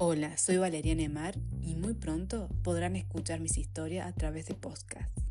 Hola, soy Valeria Nemar y muy pronto podrán escuchar mis historias a través de podcast.